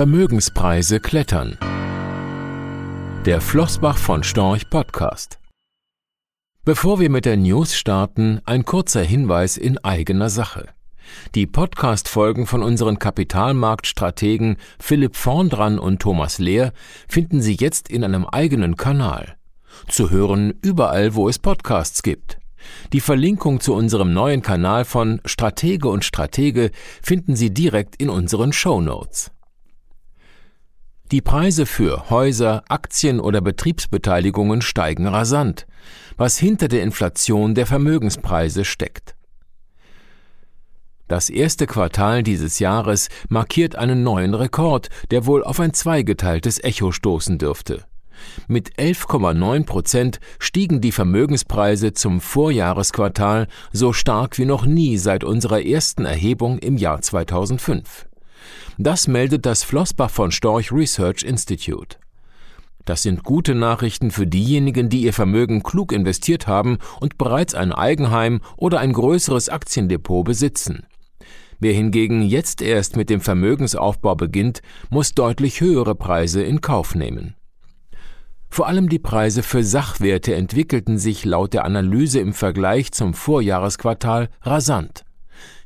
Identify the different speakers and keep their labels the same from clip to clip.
Speaker 1: Vermögenspreise klettern. Der Flossbach von Storch Podcast. Bevor wir mit der News starten, ein kurzer Hinweis in eigener Sache. Die Podcast-Folgen von unseren Kapitalmarktstrategen Philipp Vorndran und Thomas Lehr finden Sie jetzt in einem eigenen Kanal. Zu hören überall, wo es Podcasts gibt. Die Verlinkung zu unserem neuen Kanal von Stratege und Stratege finden Sie direkt in unseren Show Notes. Die Preise für Häuser, Aktien oder Betriebsbeteiligungen steigen rasant, was hinter der Inflation der Vermögenspreise steckt. Das erste Quartal dieses Jahres markiert einen neuen Rekord, der wohl auf ein zweigeteiltes Echo stoßen dürfte. Mit 11,9 Prozent stiegen die Vermögenspreise zum Vorjahresquartal so stark wie noch nie seit unserer ersten Erhebung im Jahr 2005. Das meldet das Flossbach von Storch Research Institute. Das sind gute Nachrichten für diejenigen, die ihr Vermögen klug investiert haben und bereits ein Eigenheim oder ein größeres Aktiendepot besitzen. Wer hingegen jetzt erst mit dem Vermögensaufbau beginnt, muss deutlich höhere Preise in Kauf nehmen. Vor allem die Preise für Sachwerte entwickelten sich laut der Analyse im Vergleich zum Vorjahresquartal rasant.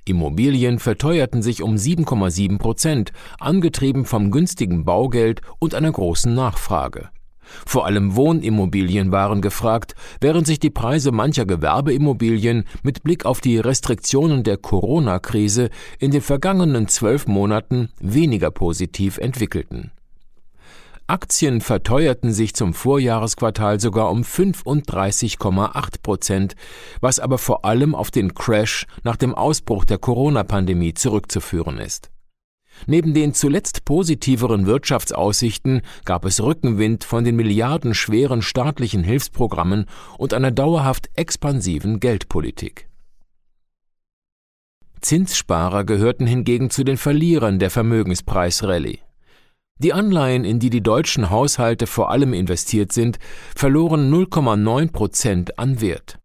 Speaker 1: Immobilien verteuerten sich um 7,7 Prozent, angetrieben vom günstigen Baugeld und einer großen Nachfrage. Vor allem Wohnimmobilien waren gefragt, während sich die Preise mancher Gewerbeimmobilien mit Blick auf die Restriktionen der Corona-Krise in den vergangenen zwölf Monaten weniger positiv entwickelten. Aktien verteuerten sich zum Vorjahresquartal sogar um 35,8 Prozent, was aber vor allem auf den Crash nach dem Ausbruch der Corona-Pandemie zurückzuführen ist. Neben den zuletzt positiveren Wirtschaftsaussichten gab es Rückenwind von den milliardenschweren staatlichen Hilfsprogrammen und einer dauerhaft expansiven Geldpolitik. Zinssparer gehörten hingegen zu den Verlierern der Vermögenspreisrallye. Die Anleihen, in die die deutschen Haushalte vor allem investiert sind, verloren 0,9 Prozent an Wert.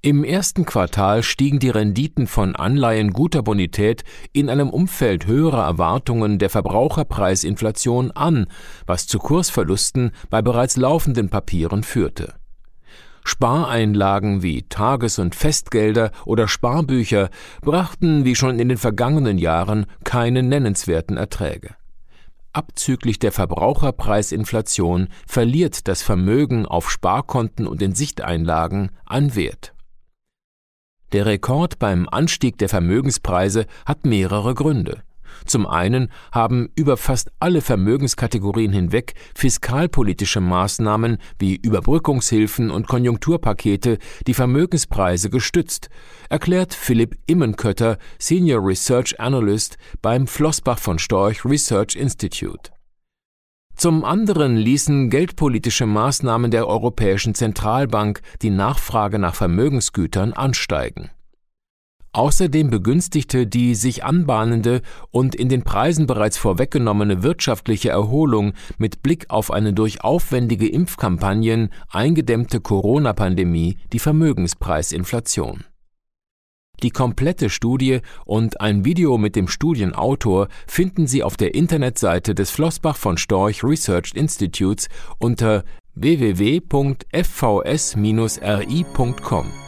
Speaker 1: Im ersten Quartal stiegen die Renditen von Anleihen guter Bonität in einem Umfeld höherer Erwartungen der Verbraucherpreisinflation an, was zu Kursverlusten bei bereits laufenden Papieren führte. Spareinlagen wie Tages- und Festgelder oder Sparbücher brachten wie schon in den vergangenen Jahren keine nennenswerten Erträge. Abzüglich der Verbraucherpreisinflation verliert das Vermögen auf Sparkonten und in Sichteinlagen an Wert. Der Rekord beim Anstieg der Vermögenspreise hat mehrere Gründe. Zum einen haben über fast alle Vermögenskategorien hinweg fiskalpolitische Maßnahmen wie Überbrückungshilfen und Konjunkturpakete die Vermögenspreise gestützt, erklärt Philipp Immenkötter, Senior Research Analyst beim Flossbach von Storch Research Institute. Zum anderen ließen geldpolitische Maßnahmen der Europäischen Zentralbank die Nachfrage nach Vermögensgütern ansteigen. Außerdem begünstigte die sich anbahnende und in den Preisen bereits vorweggenommene wirtschaftliche Erholung mit Blick auf eine durch aufwendige Impfkampagnen eingedämmte Corona-Pandemie die Vermögenspreisinflation. Die komplette Studie und ein Video mit dem Studienautor finden Sie auf der Internetseite des Flossbach von Storch Research Institutes unter www.fvs-ri.com.